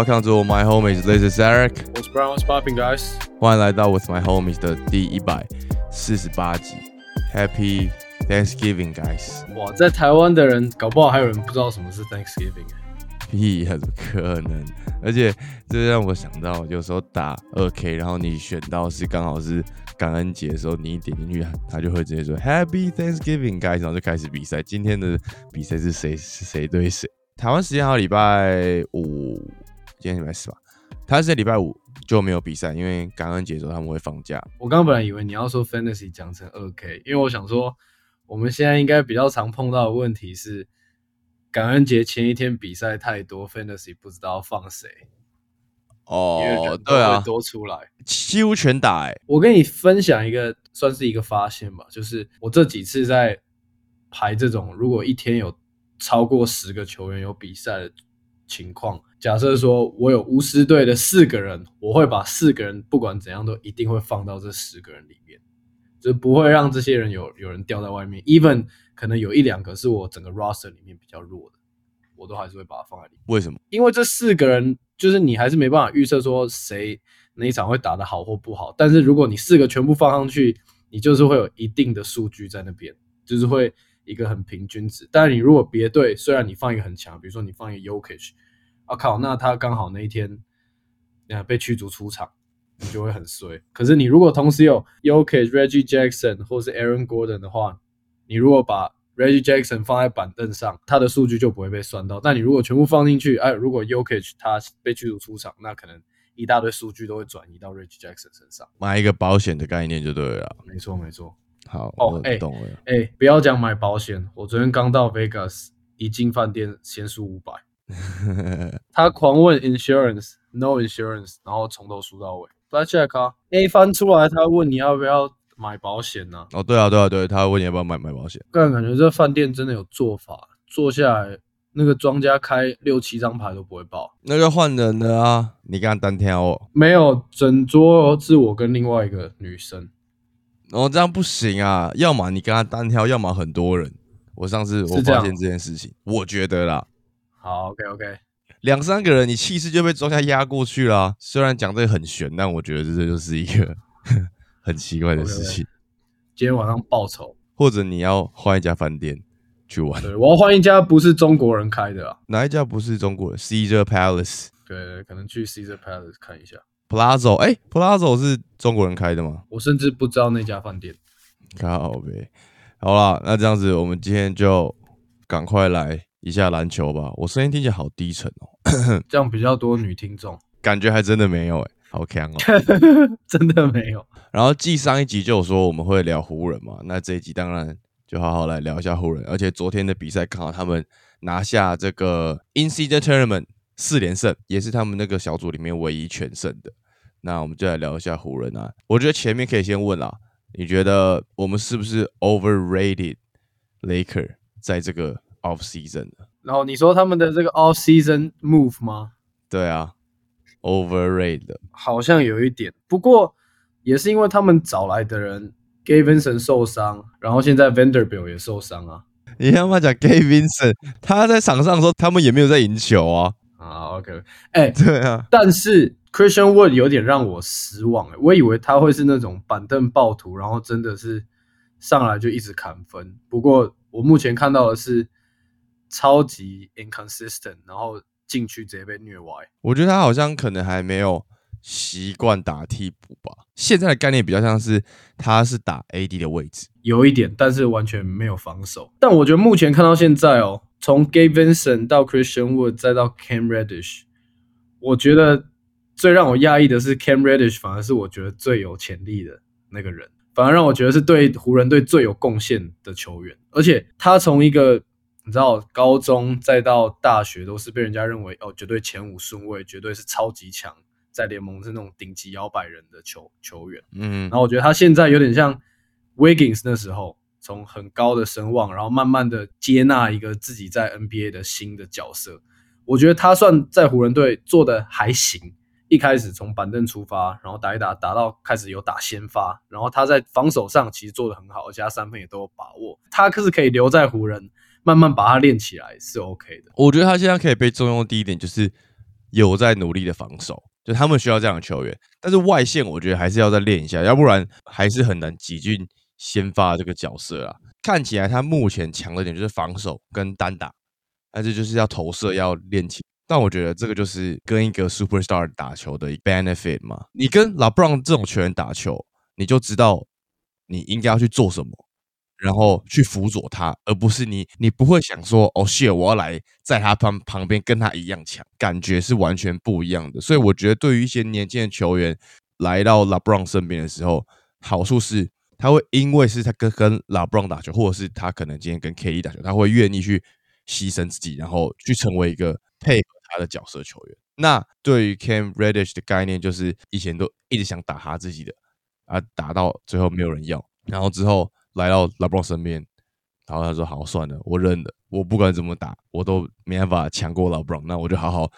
Welcome to my homies. This is Eric. What's brown? What's popping, guys? 欢迎来到 With My Homies 的第一百四十八集。Happy Thanksgiving, guys！哇，在台湾的人搞不好还有人不知道什么是 Thanksgiving。屁，怎么可能？而且这让我想到，有时候打二 K，然后你选到是刚好是感恩节的时候，你一点进去，他就会直接说 Happy Thanksgiving, guys！然后就开始比赛。今天的比赛是谁是谁对谁？台湾时间好礼拜五，今天礼拜四吧。台湾时间礼拜五就没有比赛，因为感恩节的时候他们会放假。我刚本来以为你要说 Fantasy 讲成二 K，因为我想说我们现在应该比较常碰到的问题是感恩节前一天比赛太多，Fantasy 不知道放谁。哦，对啊，多出来几乎全打哎。我跟你分享一个算是一个发现吧，就是我这几次在排这种，如果一天有。超过十个球员有比赛的情况，假设说我有巫师队的四个人，我会把四个人不管怎样都一定会放到这十个人里面，就不会让这些人有有人掉在外面。Even 可能有一两个是我整个 roster 里面比较弱的，我都还是会把它放在里面。为什么？因为这四个人就是你还是没办法预测说谁哪一场会打得好或不好。但是如果你四个全部放上去，你就是会有一定的数据在那边，就是会。一个很平均值，但是你如果别队虽然你放一个很强，比如说你放一个 Yokich，啊靠，那他刚好那一天呃被驱逐出场，你就会很衰。可是你如果同时有 Yokich、Reggie Jackson 或是 Aaron Gordon 的话，你如果把 Reggie Jackson 放在板凳上，他的数据就不会被算到。但你如果全部放进去，哎，如果 Yokich 他被驱逐出场，那可能一大堆数据都会转移到 Reggie Jackson 身上。买一个保险的概念就对了。没错，没错。好哦，哎，懂了。哎，不要讲买保险。我昨天刚到 Vegas，一进饭店先输五百。他狂问 insurance，no insurance，然后从头输到尾。Black Jack 啊，A 翻出来，他问你要不要买保险呢？哦，对啊，对啊，对，他问你要不要买买保险。个人感觉这饭店真的有做法，坐下来那个庄家开六七张牌都不会爆。那个换人的啊，你跟他单挑哦。没有，整桌是我跟另外一个女生。然后这样不行啊，要么你跟他单挑，要么很多人。我上次我发现这件事情，我觉得啦。好，OK OK，两三个人你气势就被庄家压过去了。虽然讲这个很悬，但我觉得这就是一个 很奇怪的事情。今天晚上报仇，或者你要换一家饭店去玩。对，我要换一家不是中国人开的啊。哪一家不是中国人？Caesar Palace。对，可能去 Caesar Palace 看一下。Plaza，哎，Plaza 是中国人开的吗？我甚至不知道那家饭店。靠呗，好了，那这样子，我们今天就赶快来一下篮球吧。我声音听起来好低沉哦，这样比较多女听众，感觉还真的没有哎，好强哦，真的没有。然后继上一集就有说我们会聊湖人嘛，那这一集当然就好好来聊一下湖人。而且昨天的比赛看好他们拿下这个 In Season Tournament 四连胜，也是他们那个小组里面唯一全胜的。那我们就来聊一下湖人啊。我觉得前面可以先问啦，你觉得我们是不是 overrated Laker 在这个 off season 然后你说他们的这个 off season move 吗？对啊，overrated 好像有一点，不过也是因为他们找来的人 Gay Vincent 受伤，然后现在 Vanderbilt 也受伤啊。你他妈讲 Gay Vincent，他在场上的时候，他们也没有在赢球啊。啊，OK，哎，对啊，但是。Christian Wood 有点让我失望我以为他会是那种板凳暴徒，然后真的是上来就一直砍分。不过我目前看到的是超级 inconsistent，然后禁区直接被虐歪。我觉得他好像可能还没有习惯打替补吧。现在的概念比较像是他是打 AD 的位置，有一点，但是完全没有防守。但我觉得目前看到现在哦，从 Gabe Vincent 到 Christian Wood 再到 Cam Reddish，我觉得。最让我讶异的是，Cam Reddish 反而是我觉得最有潜力的那个人，反而让我觉得是对湖人队最有贡献的球员。而且他从一个你知道高中再到大学都是被人家认为哦绝对前五顺位，绝对是超级强，在联盟是那种顶级摇摆人的球球员。嗯，然后我觉得他现在有点像 Wiggins 那时候，从很高的声望，然后慢慢的接纳一个自己在 NBA 的新的角色。我觉得他算在湖人队做的还行。一开始从板凳出发，然后打一打，打到开始有打先发，然后他在防守上其实做的很好，而且他三分也都有把握。他可是可以留在湖人，慢慢把它练起来是 OK 的。我觉得他现在可以被重用的第一点就是有在努力的防守，就他们需要这样的球员。但是外线我觉得还是要再练一下，要不然还是很难挤进先发这个角色啊。看起来他目前强的点就是防守跟单打，但是就是要投射要练起。但我觉得这个就是跟一个 superstar 打球的 benefit 嘛。你跟 LeBron 这种球员打球，你就知道你应该要去做什么。然后去辅佐他，而不是你，你不会想说，哦谢我要来在他旁旁边跟他一样强，感觉是完全不一样的。所以我觉得，对于一些年轻的球员来到 LeBron 身边的时候，好处是他会因为是他跟跟 LeBron 打球，或者是他可能今天跟 KD 打球，他会愿意去牺牲自己，然后去成为一个配合他的角色球员。那对于 Cam Reddish 的概念，就是以前都一直想打他自己的，啊，打到最后没有人要，然后之后。来到 LeBron 身边，然后他说：“好，算了，我认了。我不管怎么打，我都没办法强过 LeBron。那我就好好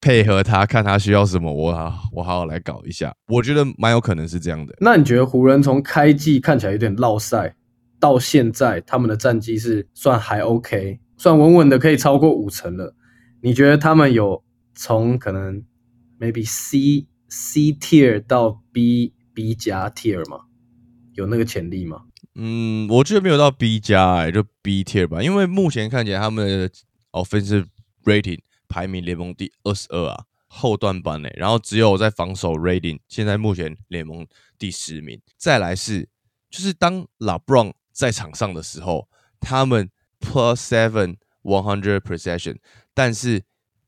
配合他，看他需要什么，我好我好好来搞一下。我觉得蛮有可能是这样的。那你觉得湖人从开季看起来有点落赛，到现在他们的战绩是算还 OK，算稳稳的可以超过五成了？你觉得他们有从可能 maybe C C tier 到 B B 加 tier 吗？有那个潜力吗？”嗯，我觉得没有到 B 加哎，就 B tier 吧。因为目前看起来他们的 offensive rating 排名联盟第二十二啊，后段班哎。然后只有在防守 rating，现在目前联盟第十名。再来是，就是当 LeBron 在场上的时候，他们 plus seven one hundred possession，但是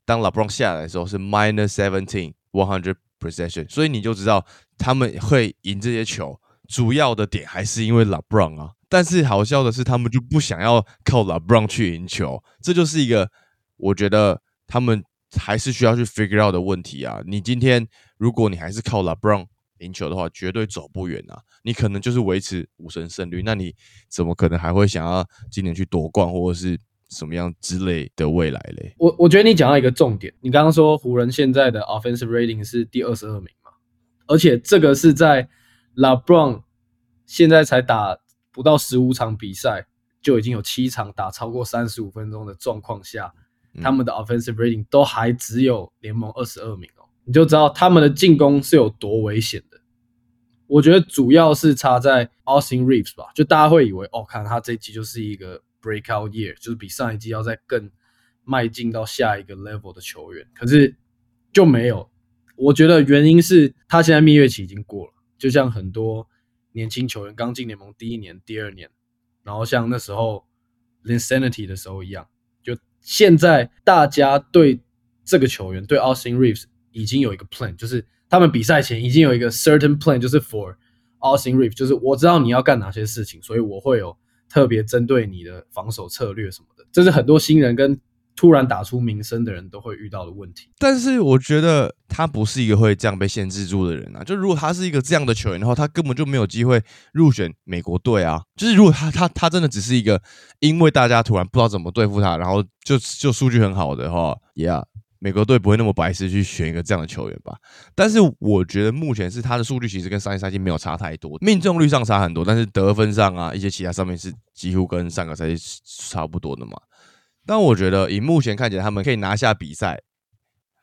当 LeBron 下来的时候是 minus seventeen one hundred possession，所以你就知道他们会赢这些球。主要的点还是因为 LeBron 啊，但是好笑的是，他们就不想要靠 LeBron 去赢球，这就是一个我觉得他们还是需要去 figure out 的问题啊。你今天如果你还是靠 LeBron 赢球的话，绝对走不远啊。你可能就是维持五成胜率，那你怎么可能还会想要今年去夺冠或者是什么样之类的未来嘞？我我觉得你讲到一个重点，你刚刚说湖人现在的 offensive rating 是第二十二名嘛，而且这个是在 LeBron 现在才打不到十五场比赛，就已经有七场打超过三十五分钟的状况下，他们的 offensive rating 都还只有联盟二十二名哦，你就知道他们的进攻是有多危险的。我觉得主要是差在 Austin Reeves 吧，就大家会以为哦，看他这一季就是一个 breakout year，就是比上一季要再更迈进到下一个 level 的球员，可是就没有。我觉得原因是他现在蜜月期已经过了。就像很多年轻球员刚进联盟第一年、第二年，然后像那时候 Linsanity 的时候一样，就现在大家对这个球员对 Austin Reeves 已经有一个 plan，就是他们比赛前已经有一个 certain plan，就是 for Austin Reeves，就是我知道你要干哪些事情，所以我会有特别针对你的防守策略什么的。这是很多新人跟突然打出名声的人都会遇到的问题，但是我觉得他不是一个会这样被限制住的人啊。就如果他是一个这样的球员的话，他根本就没有机会入选美国队啊。就是如果他他他真的只是一个因为大家突然不知道怎么对付他，然后就就数据很好的话，Yeah，美国队不会那么白痴去选一个这样的球员吧？但是我觉得目前是他的数据其实跟上一赛季没有差太多，命中率上差很多，但是得分上啊一些其他上面是几乎跟上个赛季差不多的嘛。但我觉得，以目前看起来，他们可以拿下比赛，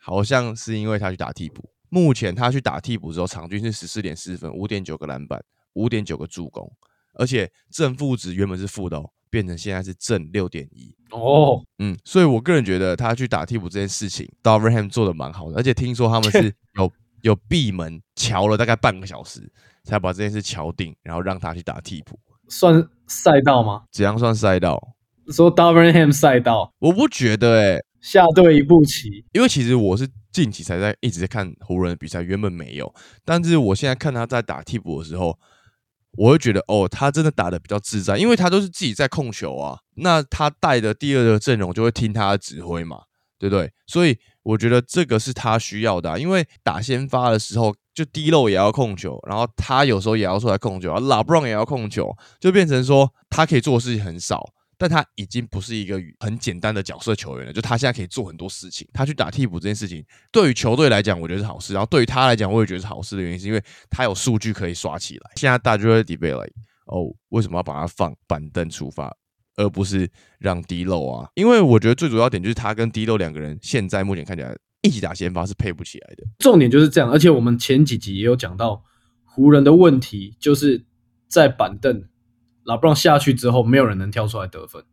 好像是因为他去打替补。目前他去打替补之后，场均是十四点四分，五点九个篮板，五点九个助攻，而且正负值原本是负的，变成现在是正六点一。哦，嗯，所以我个人觉得他去打替补这件事情 d o v e r h a m 做的蛮好的，而且听说他们是 有有闭门瞧了大概半个小时，才把这件事瞧定，然后让他去打替补，算赛道吗？怎样算赛道？说 d a v e r h a m 赛道，我不觉得哎，下对一步棋，因为其实我是近期才在一直在看湖人的比赛，原本没有，但是我现在看他在打替补的时候，我会觉得哦，他真的打的比较自在，因为他都是自己在控球啊，那他带的第二个阵容就会听他的指挥嘛，对不对？所以我觉得这个是他需要的，因为打先发的时候就低漏也要控球，然后他有时候也要出来控球，老布朗也要控球，就变成说他可以做的事情很少。但他已经不是一个很简单的角色球员了，就他现在可以做很多事情。他去打替补这件事情，对于球队来讲，我觉得是好事；然后对于他来讲，我也觉得是好事的原因，是因为他有数据可以刷起来。现在大家就在 debate 哦，为什么要把他放板凳出发，而不是让 D 漏啊？因为我觉得最主要点就是他跟 D 漏两个人现在目前看起来一起打先发是配不起来的。重点就是这样，而且我们前几集也有讲到，湖人的问题就是在板凳拉布朗下去之后，没有人能跳出来得分，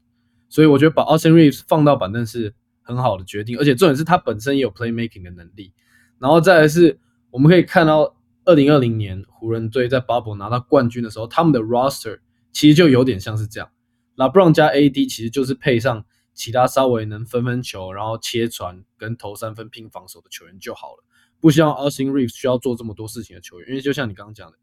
所以我觉得把 Austin Reeves 放到板凳是很好的决定，而且重点是他本身也有 playmaking 的能力。然后再来是，我们可以看到，二零二零年湖人队在 Bubble 拿到冠军的时候，他们的 roster 其实就有点像是这样。拉布朗加 AD 其实就是配上其他稍微能分分球，然后切传跟投三分拼防守的球员就好了，不需要 Austin Reeves 需要做这么多事情的球员，因为就像你刚刚讲的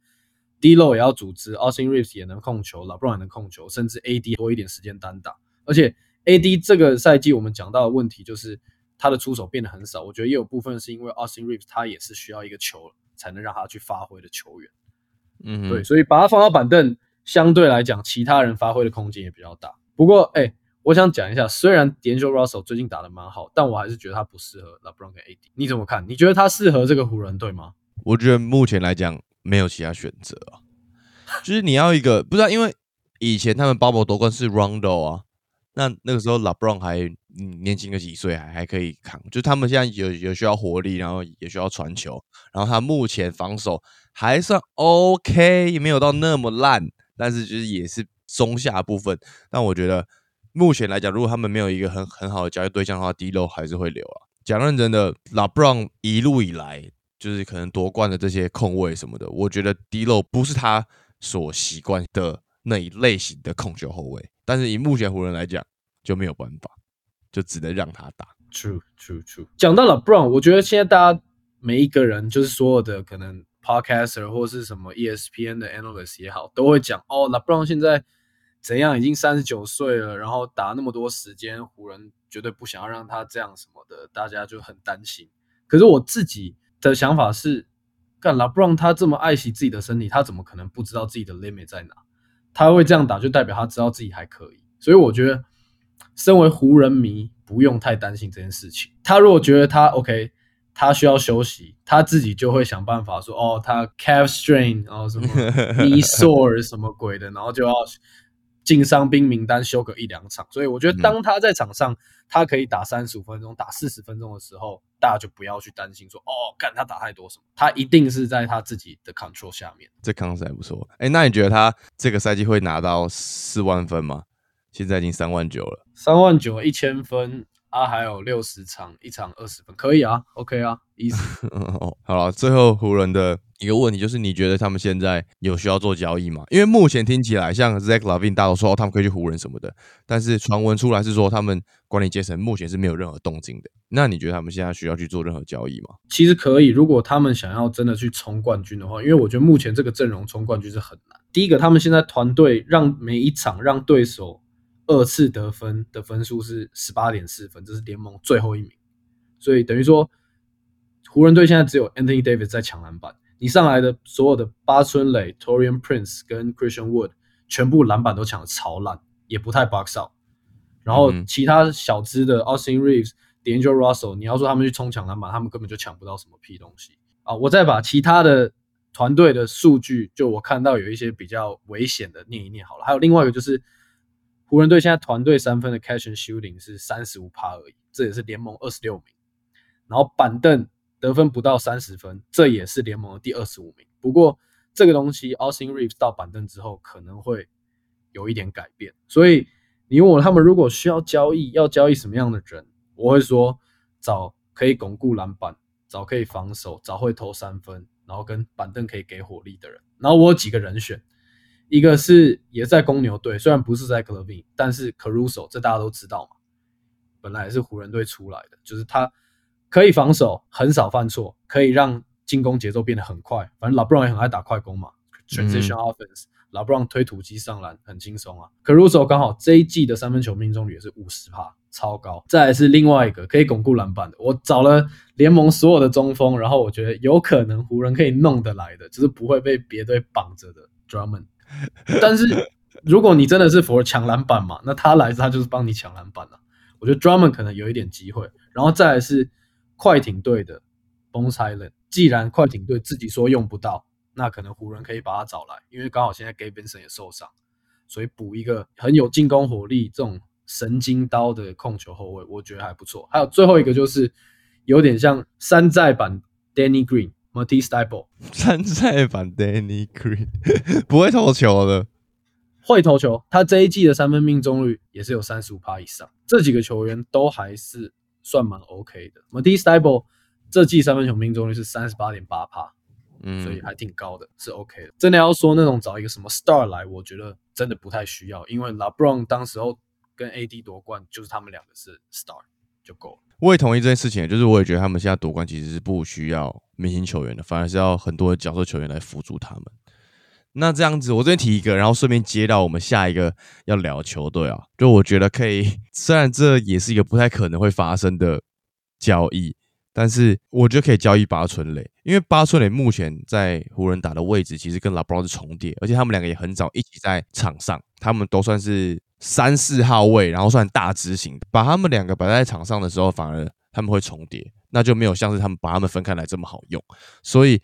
，D-Lo 也要组织，Austin Reeves 也能控球，LeBron 也能控球，甚至 AD 多一点时间单打，而且 AD 这个赛季我们讲到的问题就是。他的出手变得很少，我觉得也有部分是因为 Austin Reeves 他也是需要一个球才能让他去发挥的球员，嗯，对，所以把他放到板凳，相对来讲，其他人发挥的空间也比较大。不过，哎，我想讲一下，虽然 D'Angelo Russell 最近打的蛮好，但我还是觉得他不适合 LeBron 跟 AD。你怎么看？你觉得他适合这个湖人队吗？我觉得目前来讲没有其他选择啊，就是你要一个不知道，因为以前他们 Bubble 夺冠是 Rondo 啊。那那个时候，LeBron 还年轻个几岁，还还可以扛。就他们现在有有需要活力，然后也需要传球。然后他目前防守还算 OK，也没有到那么烂，但是就是也是中下部分。但我觉得目前来讲，如果他们没有一个很很好的交易对象的话，D-Lo 还是会留啊。讲认真的，LeBron 一路以来就是可能夺冠的这些控卫什么的，我觉得 D-Lo 不是他所习惯的那一类型的控球后卫。但是以目前湖人来讲，就没有办法，就只能让他打。True, true, true。讲到了 Brown，我觉得现在大家每一个人，就是所有的可能 Podcaster 或是什么 ESPN 的 Analyst 也好，都会讲哦，LeBron 现在怎样，已经三十九岁了，然后打那么多时间，湖人绝对不想要让他这样什么的，大家就很担心。可是我自己的想法是，干 LeBron 他这么爱惜自己的身体，他怎么可能不知道自己的 limit 在哪？他会这样打，就代表他知道自己还可以，所以我觉得，身为湖人迷不用太担心这件事情。他如果觉得他 OK，他需要休息，他自己就会想办法说，哦，他 calf strain，然后什么 knee sore 什么鬼的，然后就要。进伤兵名单休个一两场，所以我觉得当他在场上，他可以打三十五分钟、打四十分钟的时候，大家就不要去担心说哦，干他打太多什么，他一定是在他自己的 control 下面。这康斯还不错，哎，那你觉得他这个赛季会拿到四万分吗？现在已经三万九了，三万九一千分。啊，还有六十场，一场二十分，可以啊，OK 啊，easy。好了，最后湖人的一个问题就是，你觉得他们现在有需要做交易吗？因为目前听起来像 Zach Lavine 大多说他们可以去湖人什么的，但是传闻出来是说他们管理阶层目前是没有任何动静的。那你觉得他们现在需要去做任何交易吗？其实可以，如果他们想要真的去冲冠军的话，因为我觉得目前这个阵容冲冠军是很难。第一个，他们现在团队让每一场让对手。二次得分的分数是十八点四分，这是联盟最后一名，所以等于说湖人队现在只有 Anthony Davis 在抢篮板，你上来的所有的八村垒、Torian Prince 跟 Christian Wood 全部篮板都抢的超烂，也不太 box out。然后其他小支的 Austin Reeves、D'Angelo Russell，你要说他们去冲抢篮板，他们根本就抢不到什么屁东西啊！我再把其他的团队的数据，就我看到有一些比较危险的念一念好了，还有另外一个就是。湖人队现在团队三分的 catch and shooting 是三十五趴而已，这也是联盟二十六名。然后板凳得分不到三十分，这也是联盟的第二十五名。不过这个东西，Austin Reeves 到板凳之后可能会有一点改变。所以你问我他们如果需要交易，要交易什么样的人，我会说找可以巩固篮板，找可以防守，找会投三分，然后跟板凳可以给火力的人。然后我有几个人选。一个是也在公牛队，虽然不是在 c l v i n 但是 Caruso 这大家都知道嘛，本来也是湖人队出来的，就是他可以防守，很少犯错，可以让进攻节奏变得很快。反正老布朗也很爱打快攻嘛，Transition Offense，老布朗推土机上篮很轻松啊。Caruso 刚好这一季的三分球命中率也是五十帕，超高。再来是另外一个可以巩固篮板的，我找了联盟所有的中锋，然后我觉得有可能湖人可以弄得来的，就是不会被别队绑着的 Drummond。但是，如果你真的是 for 抢篮板嘛，那他来他就是帮你抢篮板了。我觉得 Drummond 可能有一点机会，然后再来是快艇队的 Bones Hyland。既然快艇队自己说用不到，那可能湖人可以把他找来，因为刚好现在 Gabe Vincent 也受伤，所以补一个很有进攻火力、这种神经刀的控球后卫，我觉得还不错。还有最后一个就是有点像山寨版 Danny Green、Matisse t y b l e 山寨版 Danny Green 不会投球的，会投球。他这一季的三分命中率也是有三十五趴以上。这几个球员都还是算蛮 OK 的。Matisse t y b l e 这季三分球命中率是三十八点八趴，嗯，所以还挺高的，是 OK 的。真的要说那种找一个什么 star 来，我觉得真的不太需要，因为 LeBron 当时候跟 AD 夺冠，就是他们两个是 star 就够了。我也同意这件事情，就是我也觉得他们现在夺冠其实是不需要明星球员的，反而是要很多的角色球员来辅助他们。那这样子，我这边提一个，然后顺便接到我们下一个要聊球队啊，就我觉得可以，虽然这也是一个不太可能会发生的交易。但是我觉得可以交易八村垒，因为八村垒目前在湖人打的位置其实跟拉布朗是重叠，而且他们两个也很早一起在场上，他们都算是三四号位，然后算大支型。把他们两个摆在场上的时候，反而他们会重叠，那就没有像是他们把他们分开来这么好用。所以，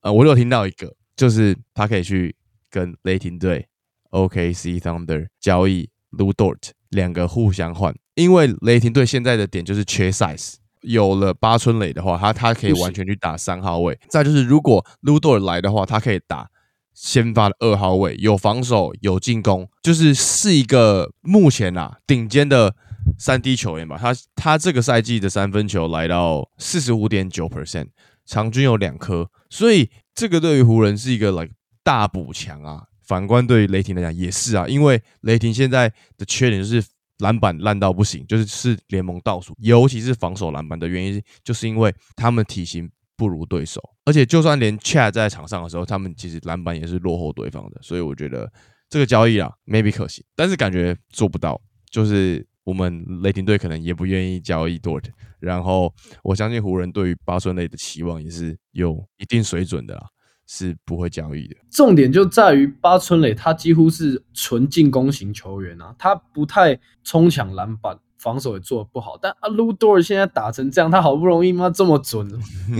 呃，我有听到一个，就是他可以去跟雷霆队 OKC Thunder 交易 Lu Dort 两个互相换，因为雷霆队现在的点就是缺 size。有了八村垒的话，他他可以完全去打三号位。再就是，如果 Ludot 来的话，他可以打先发的二号位，有防守有进攻，就是是一个目前啊顶尖的三 D 球员吧。他他这个赛季的三分球来到四十五点九 percent，场均有两颗，所以这个对于湖人是一个 like 大补强啊。反观对于雷霆来讲也是啊，因为雷霆现在的缺点就是。篮板烂到不行，就是是联盟倒数，尤其是防守篮板的原因，就是因为他们体型不如对手，而且就算连 Chat 在场上的时候，他们其实篮板也是落后对方的，所以我觉得这个交易啊，maybe 可行，但是感觉做不到，就是我们雷霆队可能也不愿意交易 Dort，然后我相信湖人对于八村垒的期望也是有一定水准的啦。是不会交易的。重点就在于八村磊，他几乎是纯进攻型球员啊，他不太冲抢篮板，防守也做的不好。但阿鲁多尔现在打成这样，他好不容易吗这么准，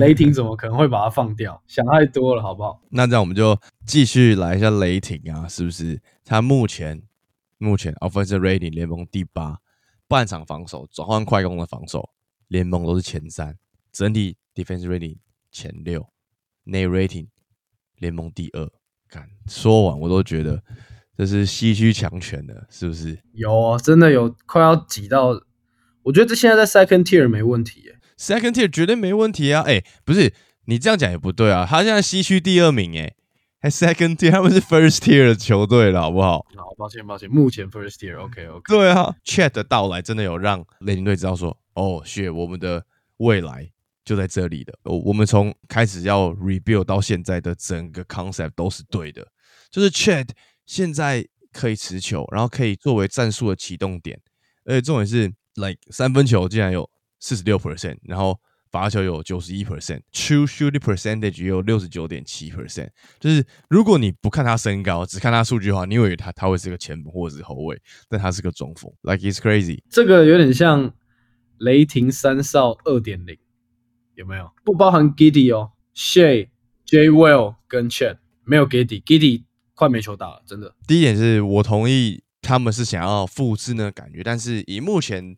雷霆怎么可能会把他放掉？想太多了，好不好？那这样我们就继续来一下雷霆啊，是不是？他目前目前 offensive rating 联盟第八，半场防守、转换快攻的防守，联盟都是前三，整体 defense rating 前六，内 rating。联盟第二，看说完我都觉得这是西区强权的，是不是？有啊，真的有快要挤到，我觉得这现在在 second tier 没问题耶，second tier 绝对没问题啊！哎，不是你这样讲也不对啊，他现在西区第二名，哎，还 second tier，他们是 first tier 的球队了，好不好？好，抱歉抱歉，目前 first tier，OK OK。对啊，Chat 的到来真的有让雷霆队知道说，哦，雪我们的未来。就在这里的，我我们从开始要 rebuild 到现在的整个 concept 都是对的，就是 Chat 现在可以持球，然后可以作为战术的启动点，而且重点是 like 三分球竟然有四十六 percent，然后罚球有九十一 percent，true shooting percentage 有六十九点七 percent，就是如果你不看他身高，只看他数据的话，你以为他他会是个前锋或者是后卫，但他是个中锋，like it's crazy。这个有点像雷霆三少二点零。有没有不包含 Giddy 哦，Shay、J. Will 跟 Chat 没有 Giddy，Giddy 快没球打了，真的。第一点是我同意他们是想要复制那个感觉，但是以目前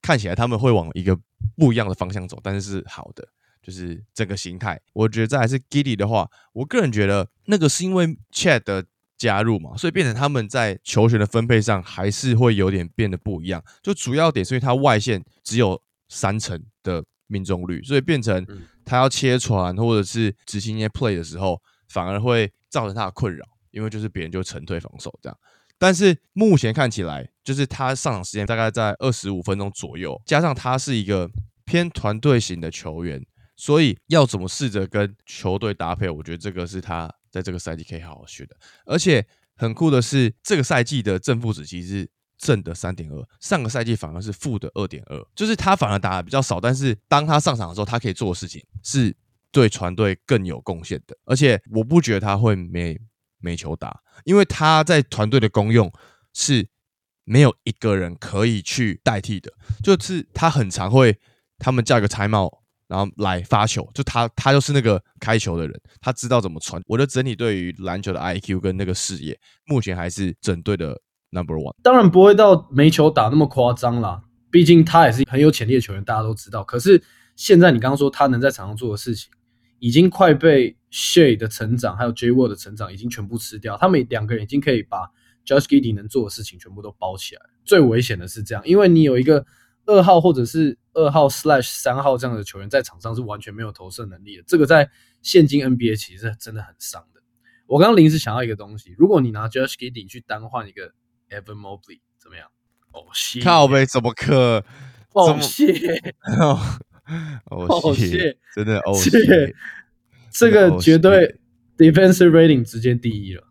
看起来他们会往一个不一样的方向走，但是是好的，就是整个形态。我觉得再还是 Giddy 的话，我个人觉得那个是因为 Chat 的加入嘛，所以变成他们在球权的分配上还是会有点变得不一样。就主要点是因为他外线只有三成的。命中率，所以变成他要切传或者是执行一些 play 的时候，反而会造成他的困扰，因为就是别人就沉退防守这样。但是目前看起来，就是他上场时间大概在二十五分钟左右，加上他是一个偏团队型的球员，所以要怎么试着跟球队搭配，我觉得这个是他在这个赛季可以好好学的。而且很酷的是，这个赛季的正负值其实是。正的三点二，上个赛季反而是负的二点二，就是他反而打的比较少，但是当他上场的时候，他可以做的事情是对团队更有贡献的。而且我不觉得他会没没球打，因为他在团队的功用是没有一个人可以去代替的，就是他很常会他们叫一个拆帽，然后来发球，就他他就是那个开球的人，他知道怎么传。我的整体对于篮球的 IQ 跟那个视野，目前还是整队的。Number one，当然不会到没球打那么夸张啦，毕竟他也是很有潜力的球员，大家都知道。可是现在你刚刚说他能在场上做的事情，已经快被 Shay 的成长还有 J Wall 的成长已经全部吃掉。他们两个人已经可以把 Josh Giddey 能做的事情全部都包起来。最危险的是这样，因为你有一个二号或者是二号 Slash 三号这样的球员在场上是完全没有投射能力的。这个在现今 NBA 其实真的很伤的。我刚刚临时想到一个东西，如果你拿 Josh Giddey 去单换一个 Evan Mobley 怎么样？哦，谢靠呗，怎么可？哦，谢，哦谢，真的哦谢，这个绝对 defensive rating 直接第一了，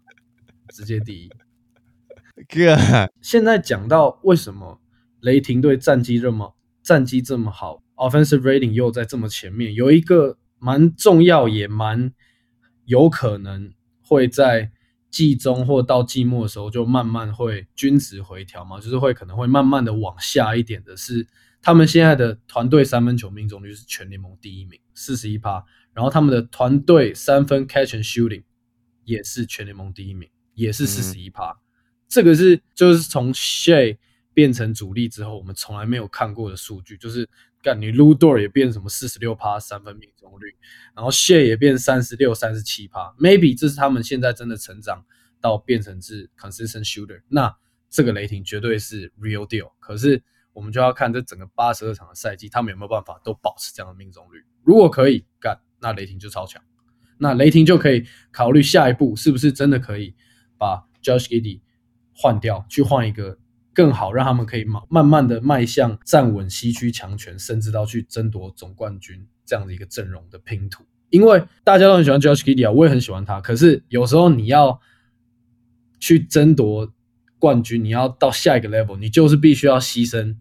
直接第一。哥，现在讲到为什么雷霆队战绩这么战绩这么好，offensive rating 又在这么前面，有一个蛮重要也蛮有可能。会在季中或到季末的时候，就慢慢会均值回调嘛，就是会可能会慢慢的往下一点的。是他们现在的团队三分球命中率是全联盟第一名，四十一趴。然后他们的团队三分 catch and shooting 也是全联盟第一名，也是四十一趴。这个是就是从 Shay 变成主力之后，我们从来没有看过的数据，就是。干你 Ludo 也变什么四十六趴三分命中率，然后 Share 也变三十六三十七趴，Maybe 这是他们现在真的成长到变成是 consistent shooter，那这个雷霆绝对是 real deal。可是我们就要看这整个八十二场的赛季，他们有没有办法都保持这样的命中率。如果可以干，那雷霆就超强，那雷霆就可以考虑下一步是不是真的可以把 Josh Giddey 换掉，去换一个。更好让他们可以慢慢慢的迈向站稳西区强权，甚至到去争夺总冠军这样的一个阵容的拼图。因为大家都很喜欢 Josh Giddey 啊，我也很喜欢他。可是有时候你要去争夺冠军，你要到下一个 level，你就是必须要牺牲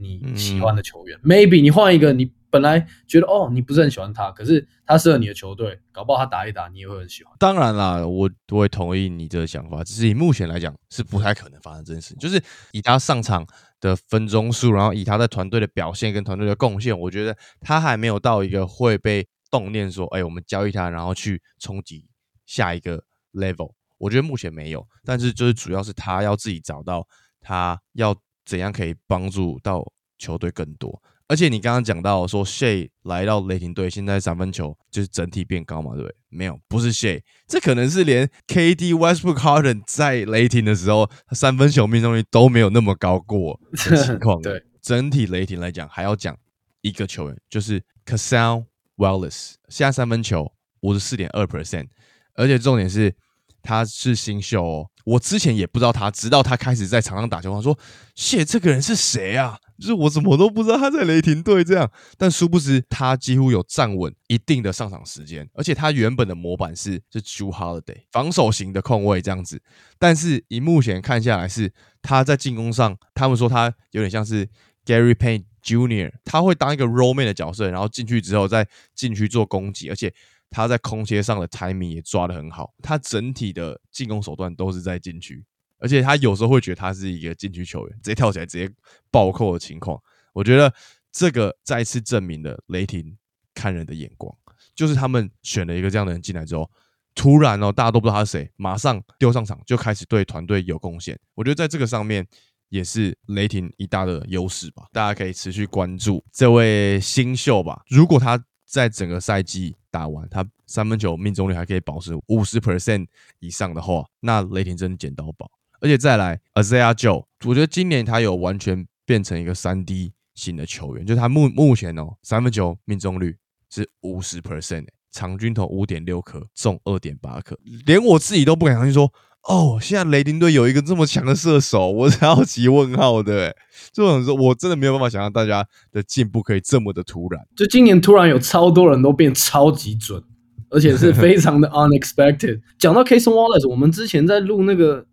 你喜欢的球员。Maybe 你换一个你。本来觉得哦，你不是很喜欢他，可是他适合你的球队，搞不好他打一打，你也会很喜欢。当然啦，我我会同意你这个想法，只是以目前来讲是不太可能发生这件事。就是以他上场的分钟数，然后以他在团队的表现跟团队的贡献，我觉得他还没有到一个会被动念说，哎，我们交易他，然后去冲击下一个 level。我觉得目前没有，但是就是主要是他要自己找到他要怎样可以帮助到球队更多。而且你刚刚讲到说，Shay 来到雷霆队，现在三分球就是整体变高嘛，对不对？没有，不是 Shay，这可能是连 KD Westbrook Harden 在雷霆的时候，三分球命中率都没有那么高过的情况。对，整体雷霆来讲，还要讲一个球员，就是 Cassell Wallace，现在三分球五十四点二 percent，而且重点是他是新秀哦，我之前也不知道他，直到他开始在场上打球，他说谢这个人是谁啊？”就是我怎么都不知道他在雷霆队这样，但殊不知他几乎有站稳一定的上场时间，而且他原本的模板是是 Jew Holiday 防守型的控卫这样子，但是以目前看下来是他在进攻上，他们说他有点像是 Gary Payne Jr.，他会当一个 Role Man 的角色，然后进去之后再进去做攻击，而且他在空切上的 timing 也抓得很好，他整体的进攻手段都是在禁区。而且他有时候会觉得他是一个禁区球员，直接跳起来直接暴扣的情况。我觉得这个再次证明了雷霆看人的眼光，就是他们选了一个这样的人进来之后，突然哦，大家都不知道他是谁，马上丢上场就开始对团队有贡献。我觉得在这个上面也是雷霆一大的优势吧。大家可以持续关注这位新秀吧。如果他在整个赛季打完，他三分球命中率还可以保持五十 percent 以上的话，那雷霆真的捡到宝。而且再来，Azia Joe，我觉得今年他有完全变成一个三 D 型的球员，就他目目前哦，三分球命中率是五十 percent，场均投五点六颗，中二点八颗，连我自己都不敢相信说，哦，现在雷霆队有一个这么强的射手，我超级问号的，这种说我真的没有办法想象大家的进步可以这么的突然，就今年突然有超多人都变超级准，而且是非常的 unexpected。讲到 Kason Wallace，我们之前在录那个。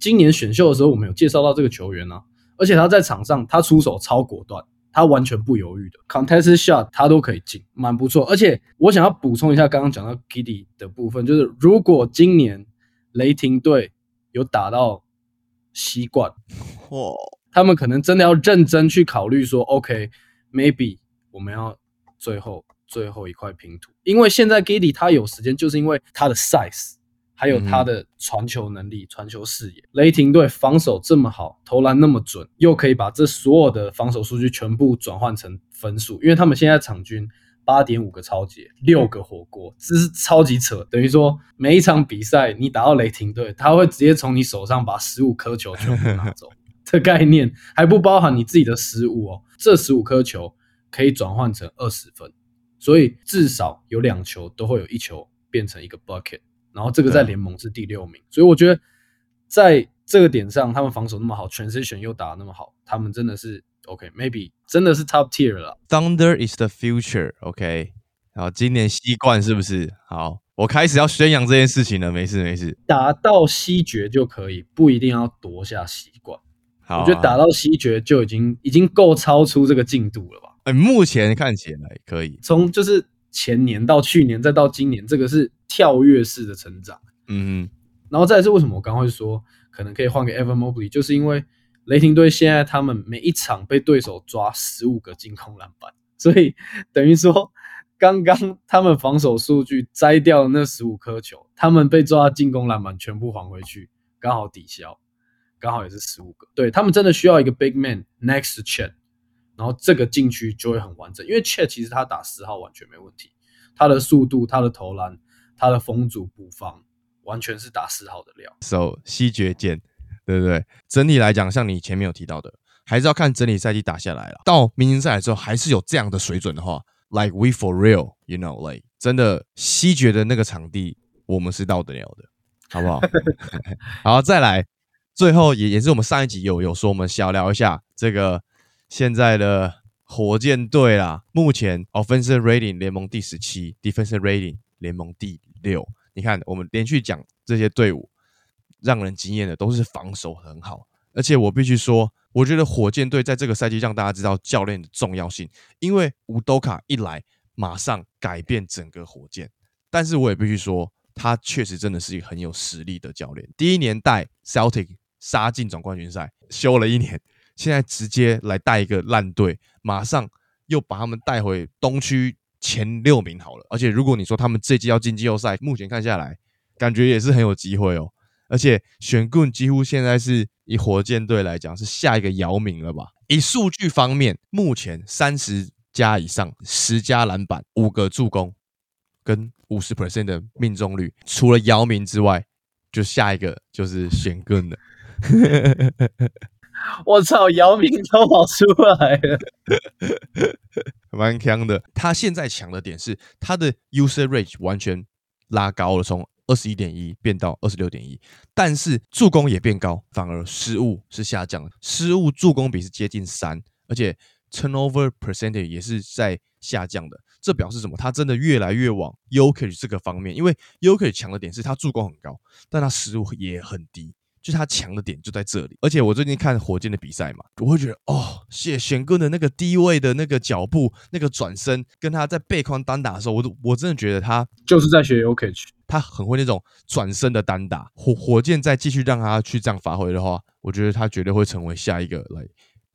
今年选秀的时候，我们有介绍到这个球员啊，而且他在场上他出手超果断，他完全不犹豫的，contest shot 他都可以进，蛮不错。而且我想要补充一下刚刚讲到 Kitty 的部分，就是如果今年雷霆队有打到西冠，嚯，他们可能真的要认真去考虑说，OK，maybe 我们要最后最后一块拼图，因为现在 Giddy 他有时间，就是因为他的 size。还有他的传球能力、传球视野。雷霆队防守这么好，投篮那么准，又可以把这所有的防守数据全部转换成分数，因为他们现在场均八点五个超节，六个火锅，这是超级扯。等于说每一场比赛你打到雷霆队，他会直接从你手上把十五颗球全部拿走。这概念还不包含你自己的失误哦，这十五颗球可以转换成二十分，所以至少有两球都会有一球变成一个 bucket。然后这个在联盟是第六名，所以我觉得在这个点上，他们防守那么好，transition 又打那么好，他们真的是 OK，maybe 真的是 top tier 了。Thunder is the future，OK。好，今年西冠是不是？好，我开始要宣扬这件事情了。没事没事，打到西决就可以，不一定要夺下西冠。好，我觉得打到西决就已经已经够超出这个进度了吧？哎，目前看起来可以。从就是前年到去年再到今年，这个是。跳跃式的成长，嗯，然后再是为什么我刚会说可能可以换个 Ever Mobley，就是因为雷霆队现在他们每一场被对手抓十五个进攻篮板，所以等于说刚刚他们防守数据摘掉那十五颗球，他们被抓进攻篮板全部还回去，刚好抵消，刚好也是十五个。对他们真的需要一个 big man next chat，然后这个禁区就会很完整，因为 chat 其实他打十号完全没问题，他的速度，他的投篮。他的封阻补防完全是打四号的料，so 西决剑，对不对？整体来讲，像你前面有提到的，还是要看整体赛季打下来了。到明星赛之后，还是有这样的水准的话，like we for real，you know，like 真的西决的那个场地，我们是到得了的，好不好？好，再来，最后也也是我们上一集有有说，我们小聊一下这个现在的火箭队啦。目前 offensive rating 联盟第十七，defensive rating。联盟第六，你看我们连续讲这些队伍，让人惊艳的都是防守很好，而且我必须说，我觉得火箭队在这个赛季让大家知道教练的重要性，因为乌多卡一来，马上改变整个火箭。但是我也必须说，他确实真的是一个很有实力的教练。第一年带 Celtic 杀进总冠军赛，休了一年，现在直接来带一个烂队，马上又把他们带回东区。前六名好了，而且如果你说他们这季要进季后赛，目前看下来，感觉也是很有机会哦。而且选棍几乎现在是以火箭队来讲是下一个姚明了吧？以数据方面，目前三十加以上，十加篮板，五个助攻，跟五十 percent 的命中率，除了姚明之外，就下一个就是选棍了。我操，姚明都跑出来了，蛮强的。他现在强的点是他的 user range 完全拉高了，从二十一点一变到二十六点一，但是助攻也变高，反而失误是下降了，失误助攻比是接近三，而且 turnover percentage 也是在下降的。这表示什么？他真的越来越往 Yoke 这个方面，因为 Yoke 强的点是他助攻很高，但他失误也很低。就他强的点就在这里，而且我最近看火箭的比赛嘛，我会觉得哦，谢贤哥的那个低位的那个脚步、那个转身，跟他在背筐单打的时候，我都我真的觉得他就是在学 OK，他很会那种转身的单打。火火箭再继续让他去这样发挥的话，我觉得他绝对会成为下一个来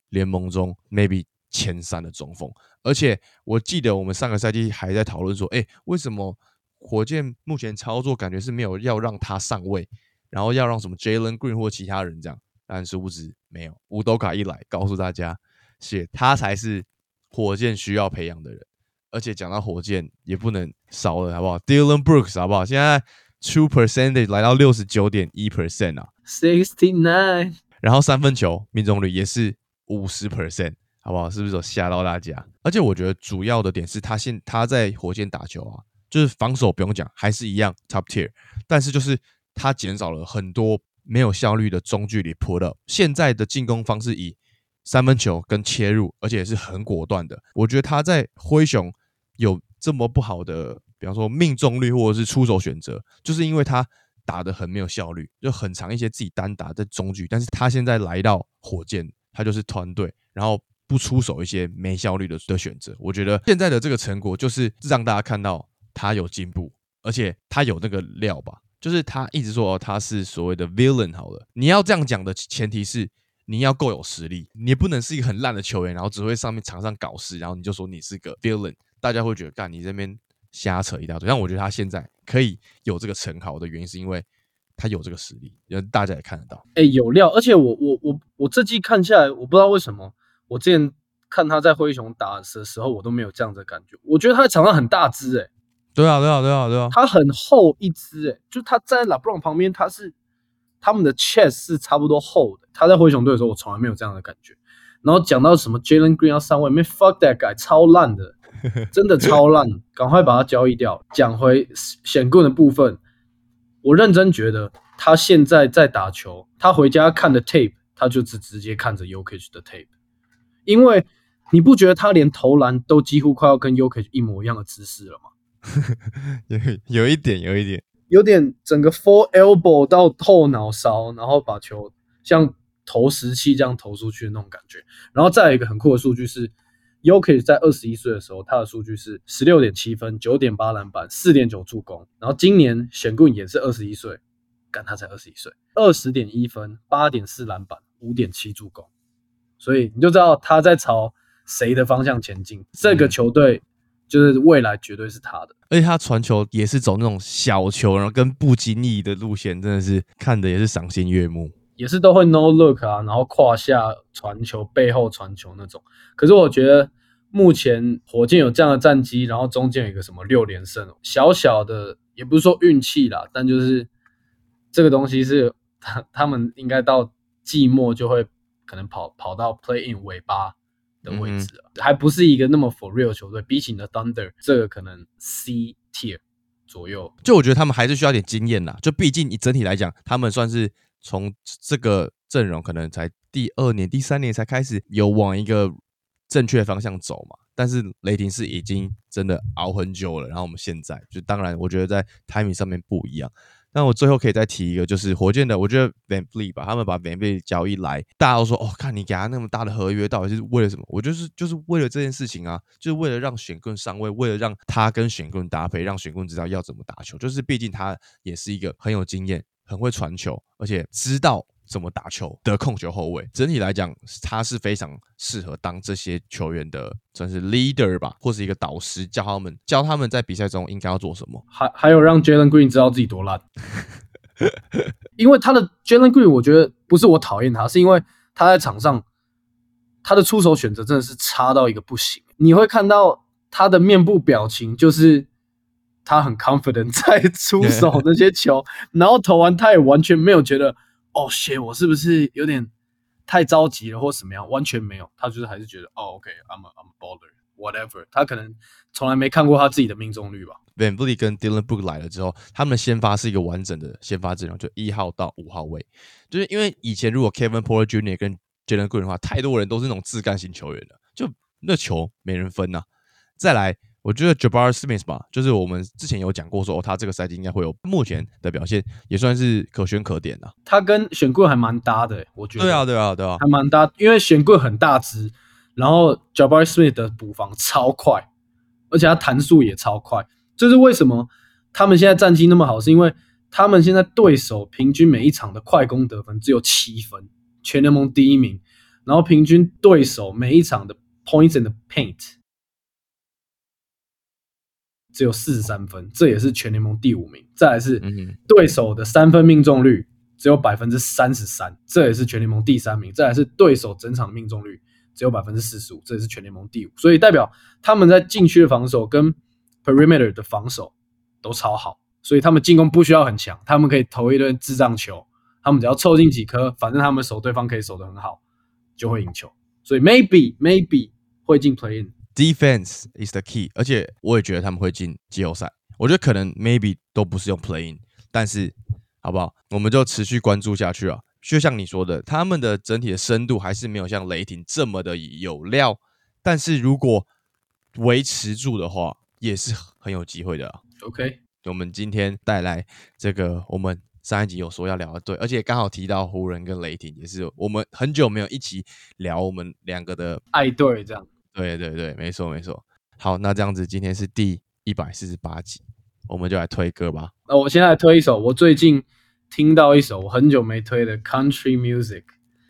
联盟中 maybe 前三的中锋。而且我记得我们上个赛季还在讨论说，哎，为什么火箭目前操作感觉是没有要让他上位？然后要让什么 Jalen Green 或其他人这样，但殊不知没有。乌斗卡一来，告诉大家，是他才是火箭需要培养的人。而且讲到火箭，也不能少了，好不好？Dylan Brooks 好不好？现在 True Percentage 来到六十九点一 percent 啊，Sixty nine。然后三分球命中率也是五十 percent，好不好？是不是有吓到大家？而且我觉得主要的点是他现他在火箭打球啊，就是防守不用讲，还是一样 Top Tier，但是就是。他减少了很多没有效率的中距离 pull up，现在的进攻方式以三分球跟切入，而且是很果断的。我觉得他在灰熊有这么不好的，比方说命中率或者是出手选择，就是因为他打的很没有效率，就很长一些自己单打在中距。但是他现在来到火箭，他就是团队，然后不出手一些没效率的的选择。我觉得现在的这个成果就是让大家看到他有进步，而且他有那个料吧。就是他一直说他是所谓的 villain 好了，你要这样讲的前提是你要够有实力，你也不能是一个很烂的球员，然后只会上面场上搞事，然后你就说你是个 villain，大家会觉得干你这边瞎扯一大堆。但我觉得他现在可以有这个称号的原因，是因为他有这个实力，因为大家也看得到。哎、有料，而且我我我我这季看下来，我不知道为什么，我之前看他在灰熊打的时候，我都没有这样的感觉。我觉得他在场上很大只、欸，对啊，对啊，对啊，对啊，他很厚一只、欸，就他站在 LeBron 旁边，他是他们的 chest 是差不多厚的。他在灰熊队的时候，我从来没有这样的感觉。然后讲到什么 Jalen Green 要上位，没 fuck that guy，超烂的，真的超烂，赶快把它交易掉。讲回显棍的部分，我认真觉得他现在在打球，他回家看的 tape，他就只直接看着 Yokich 的 tape，因为你不觉得他连投篮都几乎快要跟 Yokich 一模一样的姿势了吗？有有一点，有一点，有点整个 full elbow 到后脑勺，然后把球像投石器这样投出去的那种感觉。然后再有一个很酷的数据是 y o k i 在二十一岁的时候，他的数据是十六点七分、九点八篮板、四点九助攻。然后今年选棍也是二十一岁，干他才二十一岁，二十点一分、八点四篮板、五点七助攻。所以你就知道他在朝谁的方向前进。这个球队就是未来绝对是他的。而且他传球也是走那种小球，然后跟不经意的路线，真的是看的也是赏心悦目。也是都会 no look 啊，然后胯下传球、背后传球那种。可是我觉得目前火箭有这样的战绩，然后中间有一个什么六连胜，小小的也不是说运气啦，但就是这个东西是他 他们应该到季末就会可能跑跑到 play in 尾巴的位置了，还不是一个那么 for real 球队。比起你的 Thunder，这个可能 C tier 左右。就我觉得他们还是需要点经验啦，就毕竟你整体来讲，他们算是从这个阵容可能才第二年、第三年才开始有往一个正确方向走嘛。但是雷霆是已经真的熬很久了，然后我们现在就当然，我觉得在 timing 上面不一样。那我最后可以再提一个，就是火箭的，我觉得 Van Fleet 吧，他们把 Van Fleet 交易来，大家都说哦，看你给他那么大的合约，到底是为了什么？我就是就是为了这件事情啊，就是为了让选棍上位，为了让他跟选棍搭配，让选棍知道要怎么打球。就是毕竟他也是一个很有经验、很会传球，而且知道怎么打球的控球后卫。整体来讲，他是非常适合当这些球员的算是 leader 吧，或是一个导师，教他们教他们在比赛中应该要做什么。还还有让 Jalen Green 知道自己多烂，因为他的 Jalen Green，我觉得不是我讨厌他，是因为他在场上他的出手选择真的是差到一个不行。你会看到他的面部表情，就是他很 confident 在出手 那些球，然后投完他也完全没有觉得哦谢我是不是有点太着急了或什么样？完全没有，他就是还是觉得哦 OK，I'm、a I'm a baller。whatever，他可能从来没看过他自己的命中率吧。Van Vliet 跟 Dylan Book 来了之后，他们先发是一个完整的先发阵容，就一号到五号位。就是因为以前如果 Kevin Porter Jr. 跟 Jalen Green 的话，太多人都是那种自干型球员了，就那球没人分呐、再来，我觉得 Jabbar Smith 吧，就是我们之前有讲过说，哦，他这个赛季应该会有目前的表现，也算是可圈可点的。他跟选贵还蛮搭的、欸我觉得。对啊，对啊，对啊还，蛮搭，因为选贵很大只，然后 Jabari Smith 的补防超快，而且他弹速也超快。这是为什么他们现在战绩那么好，是因为他们现在对手平均每一场的快攻得分只有七分，全联盟第一名。然后平均对手每一场的 points in the paint 只有四十三分，这也是全联盟第五名。再来是对手的三分命中率只有百分之三十三，这也是全联盟第三名。再来是对手整场命中率只有百分之四十五，这也是全联盟第五。所以代表他们在禁区的防守跟 perimeter 的防守都超好，所以他们进攻不需要很强，他们可以投一堆智障球，他们只要凑进几颗，反正他们守对方可以守得很好，就会赢球。所以 maybe maybe 会进 play in。Defense is the key，而且我也觉得他们会进季后赛。我觉得可能 maybe 都不是用 playing，但是好不好？我们就持续关注下去啊。就像你说的，他们的整体的深度还是没有像雷霆这么的有料，但是如果维持住的话，也是很有机会的啊。OK，我们今天带来这个，我们上一集有说要聊的队，而且刚好提到湖人跟雷霆，也是我们很久没有一起聊我们两个的爱队这样。对对对，没错没错。好，那这样子今天是第一百四十八集，我们就来推歌吧。那我现在推一首我最近听到一首我很久没推的 country music，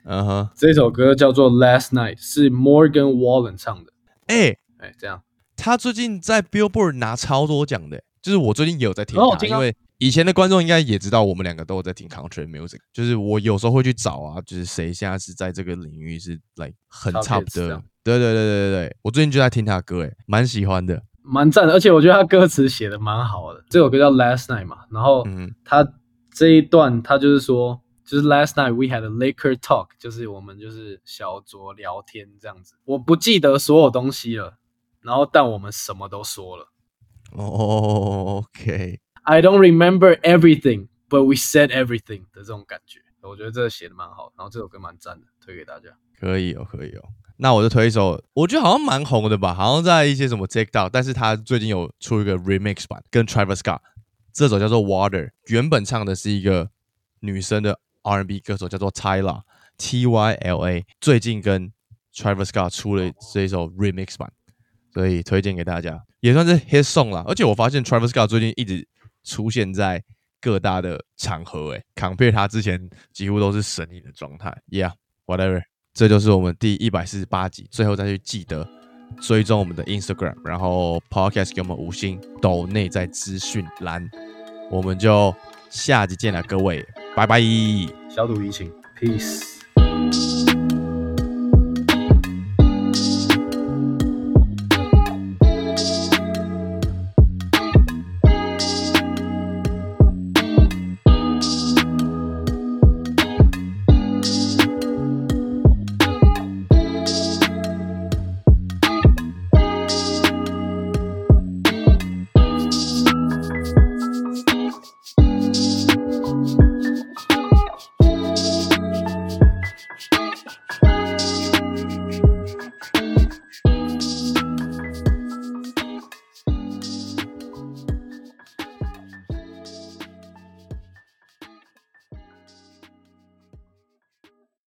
嗯哼，这首歌叫做《Last Night》，是 Morgan Wallen 唱的。哎、哎，这样他他最近在 Billboard 拿超多奖的，就是我最近也有在听他，因为以前的观众应该也知道，我们两个都有在听 country music，就是我有时候会去找啊，就是谁现在是在这个领域是 like 很 Top hits 这的，对对对对对对，我最近就在听他的歌，哎，蛮喜欢的，蛮赞的，而且我觉得他歌词写的蛮好的。这首歌叫 Last Night 嘛，然后嗯他这一段他就是说，就是 Last night we had a liquor talk，就是我们就是小酌聊天这样子。我不记得所有东西了，然后但我们什么都说了。哦，OK，I don't remember everything, but we said everything 的这种感觉，我觉得这写的蛮好，然后这首歌蛮赞的，推给大家。可以哦，可以哦。那我就推一首，我觉得好像蛮红的吧，好像在一些什么 Take Down，但是他最近有出一个 Remix 版，跟 Travis Scott，这首叫做 Water，原本唱的是一个女生的 R&B 歌手，叫做 Tyla T Y L A，最近跟 Travis Scott 出了这一首 Remix 版，所以推荐给大家，也算是 hit song 啦。而且我发现 Travis Scott 最近一直出现在各大的场合，诶，compare 他之前几乎都是神隐的状态，Yeah，whatever。这就是我们第一百四十八集，最后再去记得追踪我们的 Instagram，然后 Podcast 给我们五星，抖内在资讯栏，我们就下集见了，各位，拜拜。小赌怡情，peace。